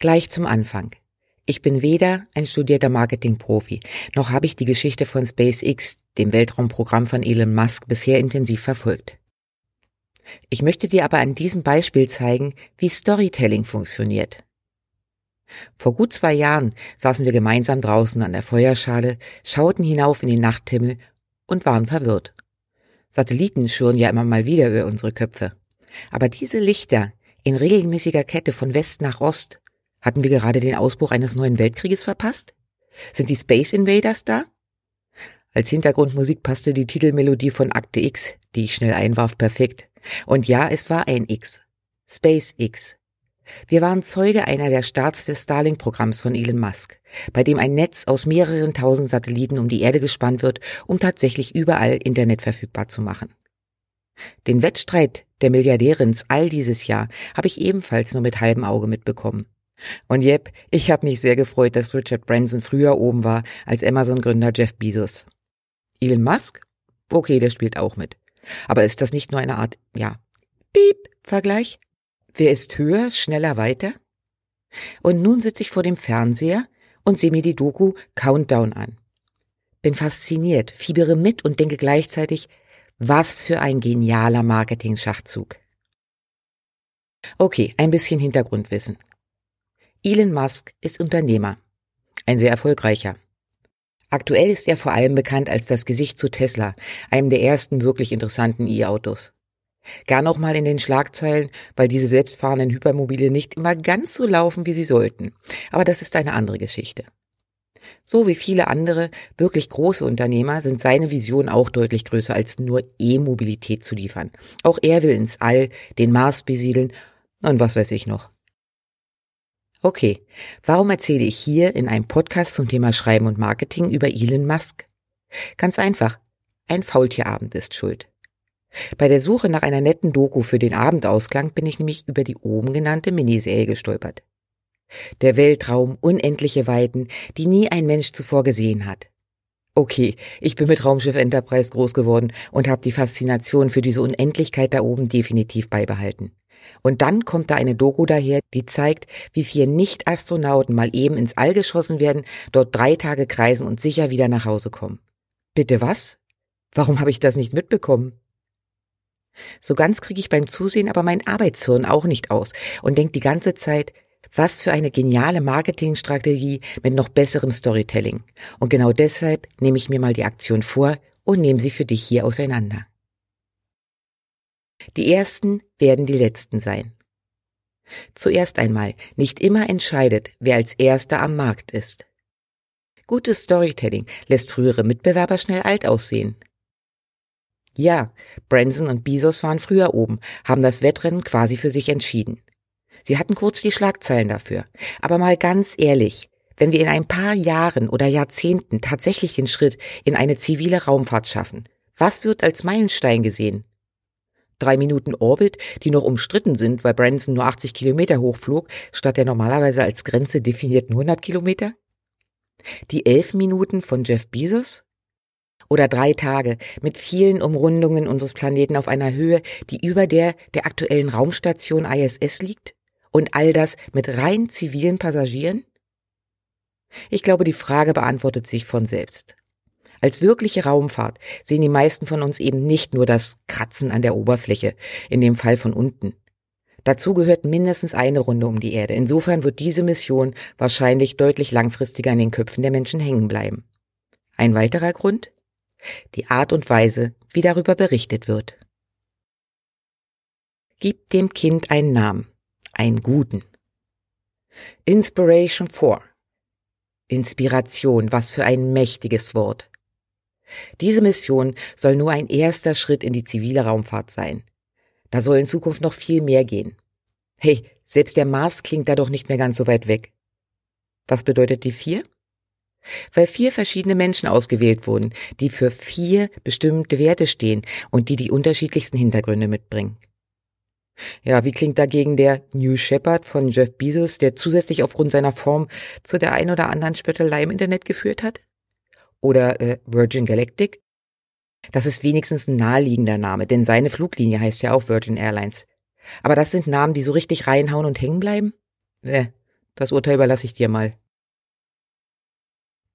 gleich zum Anfang. Ich bin weder ein studierter Marketingprofi, noch habe ich die Geschichte von SpaceX, dem Weltraumprogramm von Elon Musk, bisher intensiv verfolgt. Ich möchte dir aber an diesem Beispiel zeigen, wie Storytelling funktioniert. Vor gut zwei Jahren saßen wir gemeinsam draußen an der Feuerschale, schauten hinauf in den Nachthimmel und waren verwirrt. Satelliten schwirren ja immer mal wieder über unsere Köpfe. Aber diese Lichter, in regelmäßiger Kette von West nach Ost. Hatten wir gerade den Ausbruch eines neuen Weltkrieges verpasst? Sind die Space Invaders da? Als Hintergrundmusik passte die Titelmelodie von Akte X, die ich schnell einwarf, perfekt. Und ja, es war ein X. Space X. Wir waren Zeuge einer der Starts des Starlink-Programms von Elon Musk, bei dem ein Netz aus mehreren tausend Satelliten um die Erde gespannt wird, um tatsächlich überall Internet verfügbar zu machen. Den Wettstreit der Milliardärins all dieses Jahr habe ich ebenfalls nur mit halbem Auge mitbekommen. Und jep, ich habe mich sehr gefreut, dass Richard Branson früher oben war als Amazon-Gründer Jeff Bezos. Elon Musk? Okay, der spielt auch mit. Aber ist das nicht nur eine Art, ja, Piep-Vergleich? Wer ist höher, schneller, weiter? Und nun sitze ich vor dem Fernseher und sehe mir die Doku Countdown an. Bin fasziniert, fiebere mit und denke gleichzeitig, was für ein genialer Marketing-Schachzug. Okay, ein bisschen Hintergrundwissen. Elon Musk ist Unternehmer. Ein sehr erfolgreicher. Aktuell ist er vor allem bekannt als das Gesicht zu Tesla, einem der ersten wirklich interessanten E-Autos. Gern auch mal in den Schlagzeilen, weil diese selbstfahrenden Hypermobile nicht immer ganz so laufen, wie sie sollten. Aber das ist eine andere Geschichte. So wie viele andere wirklich große Unternehmer sind seine Visionen auch deutlich größer als nur E-Mobilität zu liefern. Auch er will ins All, den Mars besiedeln und was weiß ich noch. Okay, warum erzähle ich hier in einem Podcast zum Thema Schreiben und Marketing über Elon Musk? Ganz einfach, ein Faultierabend ist schuld. Bei der Suche nach einer netten Doku für den Abendausklang bin ich nämlich über die oben genannte Miniserie gestolpert. Der Weltraum, unendliche Weiten, die nie ein Mensch zuvor gesehen hat. Okay, ich bin mit Raumschiff Enterprise groß geworden und habe die Faszination für diese Unendlichkeit da oben definitiv beibehalten. Und dann kommt da eine Doku daher, die zeigt, wie vier Nicht-Astronauten mal eben ins All geschossen werden, dort drei Tage kreisen und sicher wieder nach Hause kommen. Bitte was? Warum habe ich das nicht mitbekommen? So ganz kriege ich beim Zusehen aber mein Arbeitshirn auch nicht aus und denk die ganze Zeit, was für eine geniale Marketingstrategie mit noch besserem Storytelling. Und genau deshalb nehme ich mir mal die Aktion vor und nehme sie für dich hier auseinander. Die ersten werden die letzten sein. Zuerst einmal, nicht immer entscheidet, wer als erster am Markt ist. Gutes Storytelling lässt frühere Mitbewerber schnell alt aussehen. Ja, Branson und Bezos waren früher oben, haben das Wettrennen quasi für sich entschieden. Sie hatten kurz die Schlagzeilen dafür. Aber mal ganz ehrlich, wenn wir in ein paar Jahren oder Jahrzehnten tatsächlich den Schritt in eine zivile Raumfahrt schaffen, was wird als Meilenstein gesehen? Drei Minuten Orbit, die noch umstritten sind, weil Branson nur 80 Kilometer hochflog, statt der normalerweise als Grenze definierten 100 Kilometer? Die elf Minuten von Jeff Bezos? Oder drei Tage mit vielen Umrundungen unseres Planeten auf einer Höhe, die über der der aktuellen Raumstation ISS liegt? Und all das mit rein zivilen Passagieren? Ich glaube, die Frage beantwortet sich von selbst. Als wirkliche Raumfahrt sehen die meisten von uns eben nicht nur das Kratzen an der Oberfläche, in dem Fall von unten. Dazu gehört mindestens eine Runde um die Erde. Insofern wird diese Mission wahrscheinlich deutlich langfristiger in den Köpfen der Menschen hängen bleiben. Ein weiterer Grund? Die Art und Weise, wie darüber berichtet wird. Gib dem Kind einen Namen einen guten. Inspiration 4. Inspiration, was für ein mächtiges Wort. Diese Mission soll nur ein erster Schritt in die zivile Raumfahrt sein. Da soll in Zukunft noch viel mehr gehen. Hey, selbst der Mars klingt da doch nicht mehr ganz so weit weg. Was bedeutet die vier? Weil vier verschiedene Menschen ausgewählt wurden, die für vier bestimmte Werte stehen und die die unterschiedlichsten Hintergründe mitbringen. Ja, wie klingt dagegen der New Shepard von Jeff Bezos, der zusätzlich aufgrund seiner Form zu der ein oder anderen Spöttelei im Internet geführt hat? Oder äh, Virgin Galactic? Das ist wenigstens ein naheliegender Name, denn seine Fluglinie heißt ja auch Virgin Airlines. Aber das sind Namen, die so richtig reinhauen und hängen bleiben? Äh, das Urteil überlasse ich dir mal.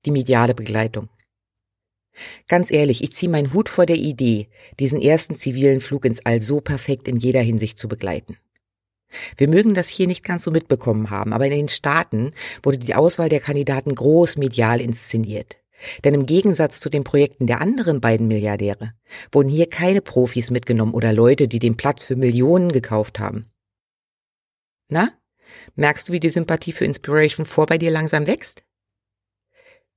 Die mediale Begleitung. Ganz ehrlich, ich ziehe meinen Hut vor der Idee, diesen ersten zivilen Flug ins All so perfekt in jeder Hinsicht zu begleiten. Wir mögen das hier nicht ganz so mitbekommen haben, aber in den Staaten wurde die Auswahl der Kandidaten groß medial inszeniert. Denn im Gegensatz zu den Projekten der anderen beiden Milliardäre wurden hier keine Profis mitgenommen oder Leute, die den Platz für Millionen gekauft haben. Na, merkst du, wie die Sympathie für Inspiration 4 bei dir langsam wächst?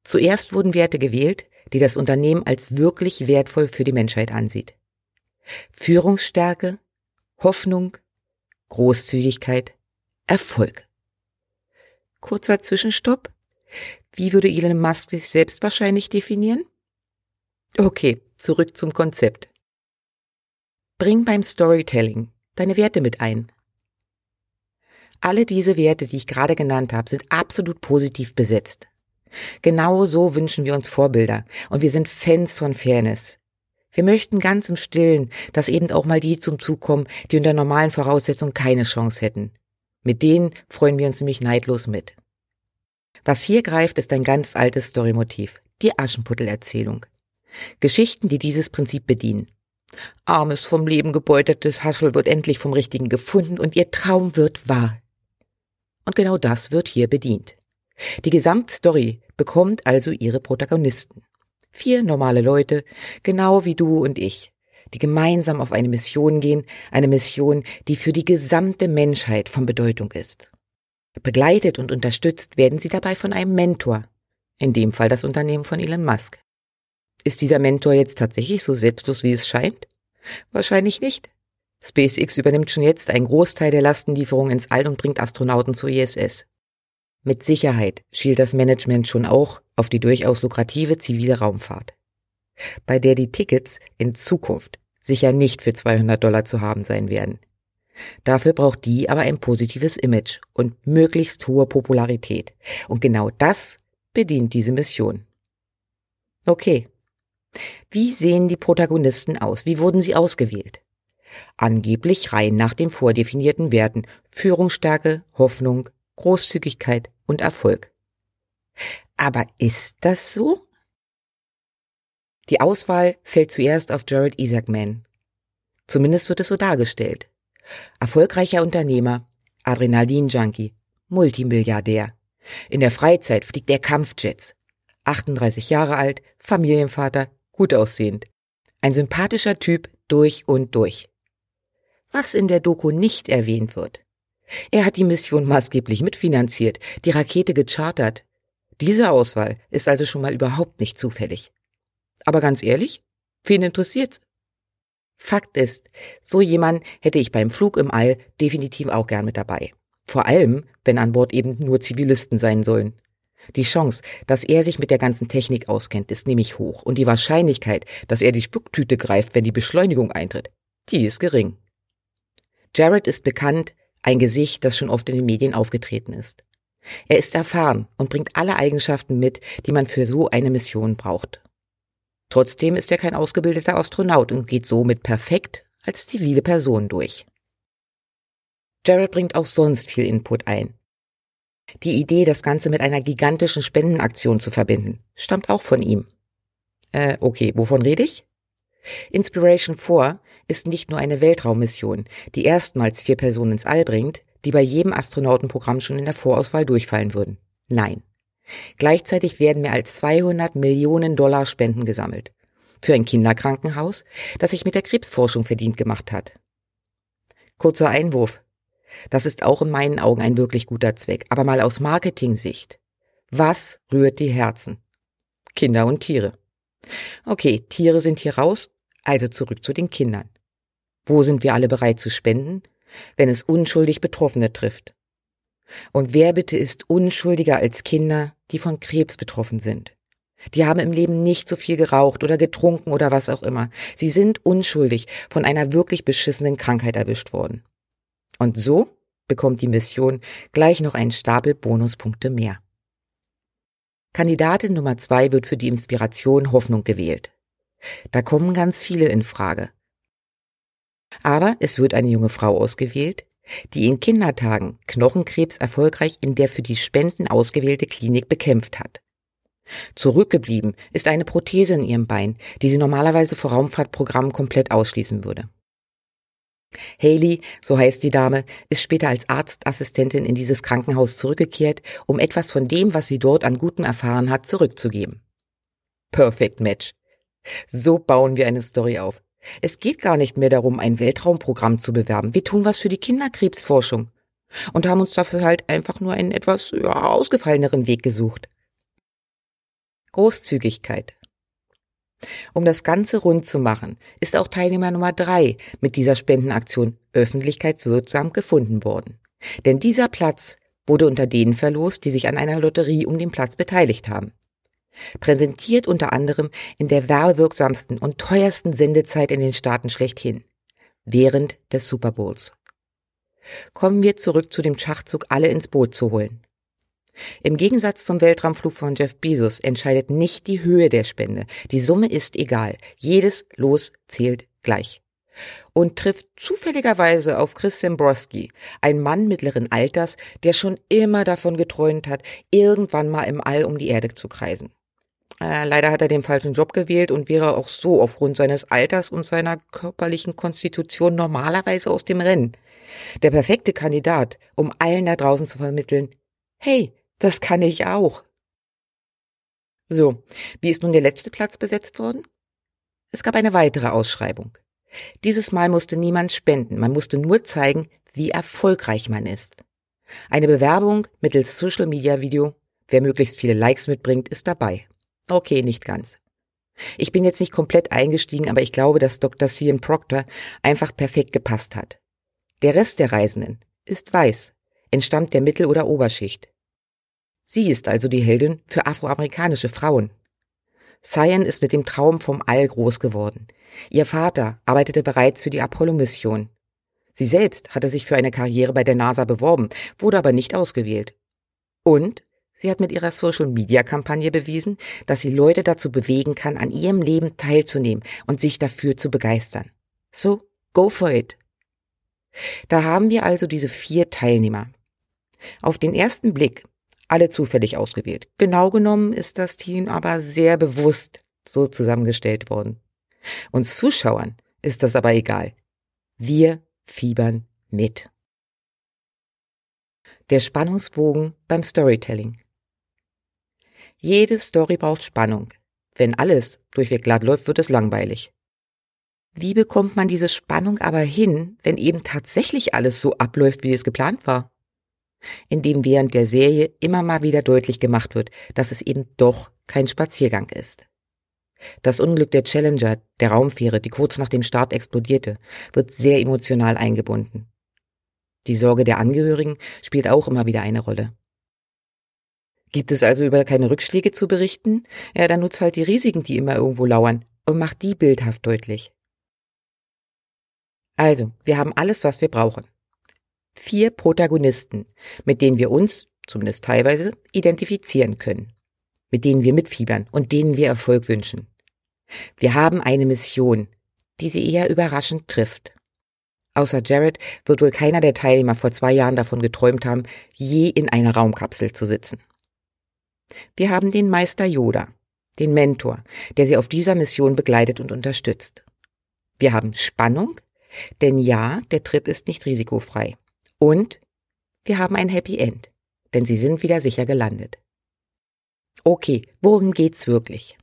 Zuerst wurden Werte gewählt, die das Unternehmen als wirklich wertvoll für die Menschheit ansieht. Führungsstärke, Hoffnung, Großzügigkeit, Erfolg. Kurzer Zwischenstopp. Wie würde Elon Musk sich selbst wahrscheinlich definieren? Okay, zurück zum Konzept. Bring beim Storytelling deine Werte mit ein. Alle diese Werte, die ich gerade genannt habe, sind absolut positiv besetzt. Genau so wünschen wir uns Vorbilder und wir sind Fans von Fairness. Wir möchten ganz im Stillen, dass eben auch mal die zum Zug kommen, die unter normalen Voraussetzungen keine Chance hätten. Mit denen freuen wir uns nämlich neidlos mit. Was hier greift, ist ein ganz altes Storymotiv, die Aschenputtel-Erzählung. Geschichten, die dieses Prinzip bedienen. Armes, vom Leben gebeutetes Haschel wird endlich vom Richtigen gefunden und ihr Traum wird wahr. Und genau das wird hier bedient. Die Gesamtstory bekommt also ihre Protagonisten. Vier normale Leute, genau wie du und ich, die gemeinsam auf eine Mission gehen, eine Mission, die für die gesamte Menschheit von Bedeutung ist. Begleitet und unterstützt werden sie dabei von einem Mentor, in dem Fall das Unternehmen von Elon Musk. Ist dieser Mentor jetzt tatsächlich so selbstlos, wie es scheint? Wahrscheinlich nicht. SpaceX übernimmt schon jetzt einen Großteil der Lastenlieferung ins All und bringt Astronauten zur ISS. Mit Sicherheit schielt das Management schon auch auf die durchaus lukrative zivile Raumfahrt, bei der die Tickets in Zukunft sicher nicht für 200 Dollar zu haben sein werden. Dafür braucht die aber ein positives Image und möglichst hohe Popularität. Und genau das bedient diese Mission. Okay. Wie sehen die Protagonisten aus? Wie wurden sie ausgewählt? Angeblich rein nach den vordefinierten Werten Führungsstärke, Hoffnung, Großzügigkeit und Erfolg. Aber ist das so? Die Auswahl fällt zuerst auf Jared Isaacman. Zumindest wird es so dargestellt. Erfolgreicher Unternehmer, Adrenalin-Junkie, Multimilliardär. In der Freizeit fliegt er Kampfjets. 38 Jahre alt, Familienvater, gut aussehend. Ein sympathischer Typ durch und durch. Was in der Doku nicht erwähnt wird, er hat die Mission maßgeblich mitfinanziert, die Rakete gechartert. Diese Auswahl ist also schon mal überhaupt nicht zufällig. Aber ganz ehrlich, wen interessiert's? Fakt ist, so jemand hätte ich beim Flug im All definitiv auch gern mit dabei. Vor allem, wenn an Bord eben nur Zivilisten sein sollen. Die Chance, dass er sich mit der ganzen Technik auskennt, ist nämlich hoch und die Wahrscheinlichkeit, dass er die Spucktüte greift, wenn die Beschleunigung eintritt, die ist gering. Jared ist bekannt ein Gesicht, das schon oft in den Medien aufgetreten ist. Er ist erfahren und bringt alle Eigenschaften mit, die man für so eine Mission braucht. Trotzdem ist er kein ausgebildeter Astronaut und geht somit perfekt als zivile Person durch. Jared bringt auch sonst viel Input ein. Die Idee, das Ganze mit einer gigantischen Spendenaktion zu verbinden, stammt auch von ihm. Äh, okay, wovon rede ich? Inspiration 4 ist nicht nur eine Weltraummission, die erstmals vier Personen ins All bringt, die bei jedem Astronautenprogramm schon in der Vorauswahl durchfallen würden. Nein. Gleichzeitig werden mehr als 200 Millionen Dollar Spenden gesammelt. Für ein Kinderkrankenhaus, das sich mit der Krebsforschung verdient gemacht hat. Kurzer Einwurf. Das ist auch in meinen Augen ein wirklich guter Zweck, aber mal aus Marketing-Sicht. Was rührt die Herzen? Kinder und Tiere. Okay, Tiere sind hier raus, also zurück zu den Kindern. Wo sind wir alle bereit zu spenden? wenn es unschuldig Betroffene trifft. Und wer bitte ist unschuldiger als Kinder, die von Krebs betroffen sind? Die haben im Leben nicht so viel geraucht oder getrunken oder was auch immer. Sie sind unschuldig von einer wirklich beschissenen Krankheit erwischt worden. Und so bekommt die Mission gleich noch einen Stapel Bonuspunkte mehr. Kandidatin Nummer zwei wird für die Inspiration Hoffnung gewählt. Da kommen ganz viele in Frage. Aber es wird eine junge Frau ausgewählt, die in Kindertagen Knochenkrebs erfolgreich in der für die Spenden ausgewählte Klinik bekämpft hat. Zurückgeblieben ist eine Prothese in ihrem Bein, die sie normalerweise vor Raumfahrtprogrammen komplett ausschließen würde. Haley, so heißt die Dame, ist später als Arztassistentin in dieses Krankenhaus zurückgekehrt, um etwas von dem, was sie dort an Gutem erfahren hat, zurückzugeben. Perfect Match. So bauen wir eine Story auf. Es geht gar nicht mehr darum, ein Weltraumprogramm zu bewerben. Wir tun was für die Kinderkrebsforschung und haben uns dafür halt einfach nur einen etwas ja, ausgefalleneren Weg gesucht. Großzügigkeit. Um das Ganze rund zu machen, ist auch Teilnehmer Nummer drei mit dieser Spendenaktion öffentlichkeitswirksam gefunden worden. Denn dieser Platz wurde unter denen verlost, die sich an einer Lotterie um den Platz beteiligt haben. Präsentiert unter anderem in der werbewirksamsten und teuersten Sendezeit in den Staaten schlechthin, während des Super Bowls. Kommen wir zurück zu dem Schachzug, alle ins Boot zu holen. Im Gegensatz zum Weltraumflug von Jeff Bezos entscheidet nicht die Höhe der Spende. Die Summe ist egal. Jedes Los zählt gleich. Und trifft zufälligerweise auf Chris Sembroski, ein Mann mittleren Alters, der schon immer davon geträumt hat, irgendwann mal im All um die Erde zu kreisen. Äh, leider hat er den falschen Job gewählt und wäre auch so aufgrund seines Alters und seiner körperlichen Konstitution normalerweise aus dem Rennen. Der perfekte Kandidat, um allen da draußen zu vermitteln, hey, das kann ich auch. So, wie ist nun der letzte Platz besetzt worden? Es gab eine weitere Ausschreibung. Dieses Mal musste niemand spenden, man musste nur zeigen, wie erfolgreich man ist. Eine Bewerbung mittels Social Media Video, wer möglichst viele Likes mitbringt, ist dabei. Okay, nicht ganz. Ich bin jetzt nicht komplett eingestiegen, aber ich glaube, dass Dr. Cian Proctor einfach perfekt gepasst hat. Der Rest der Reisenden ist weiß, entstammt der Mittel- oder Oberschicht. Sie ist also die Heldin für afroamerikanische Frauen. Cyan ist mit dem Traum vom All groß geworden. Ihr Vater arbeitete bereits für die Apollo-Mission. Sie selbst hatte sich für eine Karriere bei der NASA beworben, wurde aber nicht ausgewählt. Und sie hat mit ihrer Social-Media-Kampagne bewiesen, dass sie Leute dazu bewegen kann, an ihrem Leben teilzunehmen und sich dafür zu begeistern. So, go for it. Da haben wir also diese vier Teilnehmer. Auf den ersten Blick alle zufällig ausgewählt. Genau genommen ist das Team aber sehr bewusst so zusammengestellt worden. Uns Zuschauern ist das aber egal. Wir fiebern mit. Der Spannungsbogen beim Storytelling. Jede Story braucht Spannung. Wenn alles durchweg glatt läuft, wird es langweilig. Wie bekommt man diese Spannung aber hin, wenn eben tatsächlich alles so abläuft, wie es geplant war? in dem während der Serie immer mal wieder deutlich gemacht wird, dass es eben doch kein Spaziergang ist. Das Unglück der Challenger, der Raumfähre, die kurz nach dem Start explodierte, wird sehr emotional eingebunden. Die Sorge der Angehörigen spielt auch immer wieder eine Rolle. Gibt es also über keine Rückschläge zu berichten? Ja, dann nutzt halt die Risiken, die immer irgendwo lauern, und macht die bildhaft deutlich. Also, wir haben alles, was wir brauchen vier Protagonisten, mit denen wir uns, zumindest teilweise, identifizieren können, mit denen wir mitfiebern und denen wir Erfolg wünschen. Wir haben eine Mission, die sie eher überraschend trifft. Außer Jared wird wohl keiner der Teilnehmer vor zwei Jahren davon geträumt haben, je in einer Raumkapsel zu sitzen. Wir haben den Meister Yoda, den Mentor, der sie auf dieser Mission begleitet und unterstützt. Wir haben Spannung, denn ja, der Trip ist nicht risikofrei. Und wir haben ein Happy End, denn sie sind wieder sicher gelandet. Okay, worum geht's wirklich?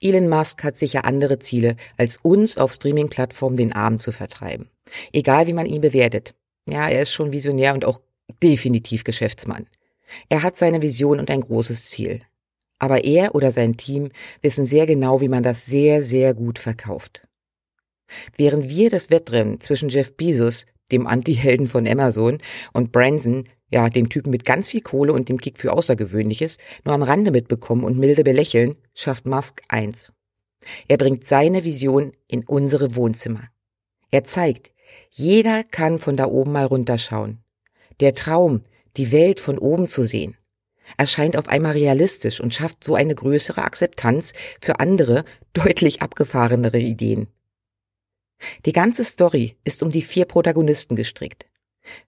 Elon Musk hat sicher andere Ziele, als uns auf Streaming-Plattformen den Abend zu vertreiben. Egal wie man ihn bewertet. Ja, er ist schon visionär und auch definitiv Geschäftsmann. Er hat seine Vision und ein großes Ziel. Aber er oder sein Team wissen sehr genau, wie man das sehr, sehr gut verkauft. Während wir das Wettrennen zwischen Jeff Bezos, dem Anti-Helden von Amazon, und Branson, ja, dem Typen mit ganz viel Kohle und dem Kick für Außergewöhnliches, nur am Rande mitbekommen und milde belächeln, schafft Musk eins. Er bringt seine Vision in unsere Wohnzimmer. Er zeigt, jeder kann von da oben mal runterschauen. Der Traum, die Welt von oben zu sehen, erscheint auf einmal realistisch und schafft so eine größere Akzeptanz für andere, deutlich abgefahrenere Ideen. Die ganze Story ist um die vier Protagonisten gestrickt.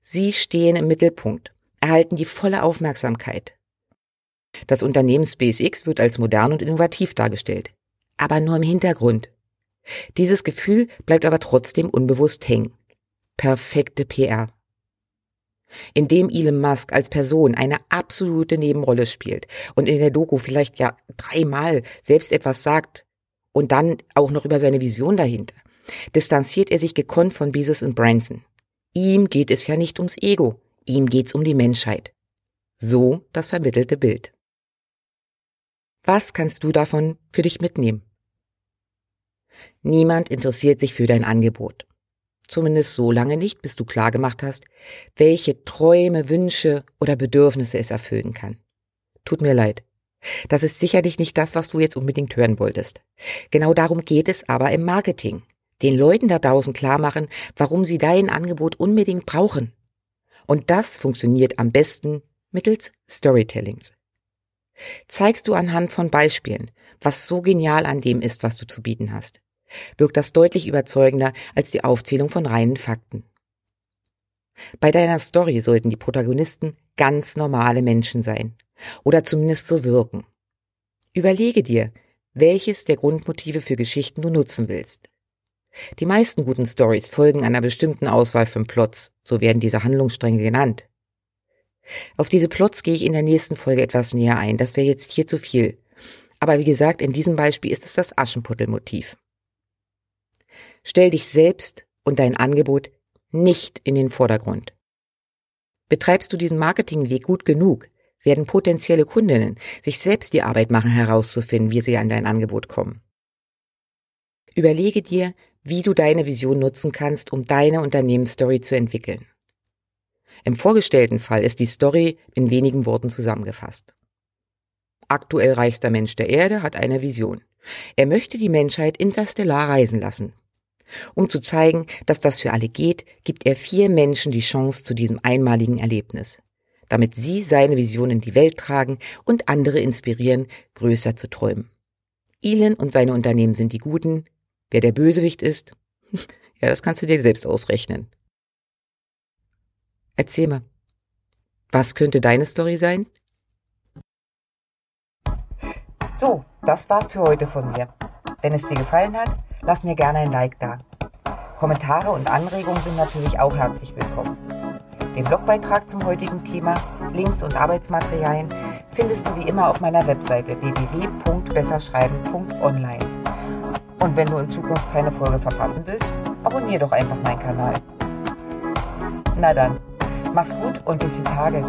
Sie stehen im Mittelpunkt, erhalten die volle Aufmerksamkeit. Das Unternehmen SpaceX wird als modern und innovativ dargestellt, aber nur im Hintergrund. Dieses Gefühl bleibt aber trotzdem unbewusst hängen. Perfekte PR. Indem Elon Musk als Person eine absolute Nebenrolle spielt und in der Doku vielleicht ja dreimal selbst etwas sagt und dann auch noch über seine Vision dahinter, distanziert er sich gekonnt von Bezos und Branson. Ihm geht es ja nicht ums Ego, ihm geht's um die Menschheit. So das vermittelte Bild. Was kannst du davon für dich mitnehmen? Niemand interessiert sich für dein Angebot. Zumindest so lange nicht, bis du klar gemacht hast, welche Träume, Wünsche oder Bedürfnisse es erfüllen kann. Tut mir leid. Das ist sicherlich nicht das, was du jetzt unbedingt hören wolltest. Genau darum geht es aber im Marketing den Leuten da draußen klar machen, warum sie dein Angebot unbedingt brauchen. Und das funktioniert am besten mittels Storytellings. Zeigst du anhand von Beispielen, was so genial an dem ist, was du zu bieten hast, wirkt das deutlich überzeugender als die Aufzählung von reinen Fakten. Bei deiner Story sollten die Protagonisten ganz normale Menschen sein oder zumindest so wirken. Überlege dir, welches der Grundmotive für Geschichten du nutzen willst. Die meisten guten Stories folgen einer bestimmten Auswahl von Plots, so werden diese Handlungsstränge genannt. Auf diese Plots gehe ich in der nächsten Folge etwas näher ein, das wäre jetzt hier zu viel. Aber wie gesagt, in diesem Beispiel ist es das Aschenputtelmotiv. Stell dich selbst und dein Angebot nicht in den Vordergrund. Betreibst du diesen Marketingweg gut genug, werden potenzielle Kundinnen sich selbst die Arbeit machen herauszufinden, wie sie an dein Angebot kommen. Überlege dir, wie du deine Vision nutzen kannst, um deine Unternehmensstory zu entwickeln. Im vorgestellten Fall ist die Story in wenigen Worten zusammengefasst. Aktuell reichster Mensch der Erde hat eine Vision. Er möchte die Menschheit interstellar reisen lassen. Um zu zeigen, dass das für alle geht, gibt er vier Menschen die Chance zu diesem einmaligen Erlebnis, damit sie seine Vision in die Welt tragen und andere inspirieren, größer zu träumen. Elon und seine Unternehmen sind die Guten, Wer der Bösewicht ist, ja, das kannst du dir selbst ausrechnen. Erzähl mal, was könnte deine Story sein? So, das war's für heute von mir. Wenn es dir gefallen hat, lass mir gerne ein Like da. Kommentare und Anregungen sind natürlich auch herzlich willkommen. Den Blogbeitrag zum heutigen Thema, Links und Arbeitsmaterialien findest du wie immer auf meiner Webseite www.besserschreiben.online. Und wenn du in Zukunft keine Folge verpassen willst, abonnier doch einfach meinen Kanal. Na dann, mach's gut und bis die Tage.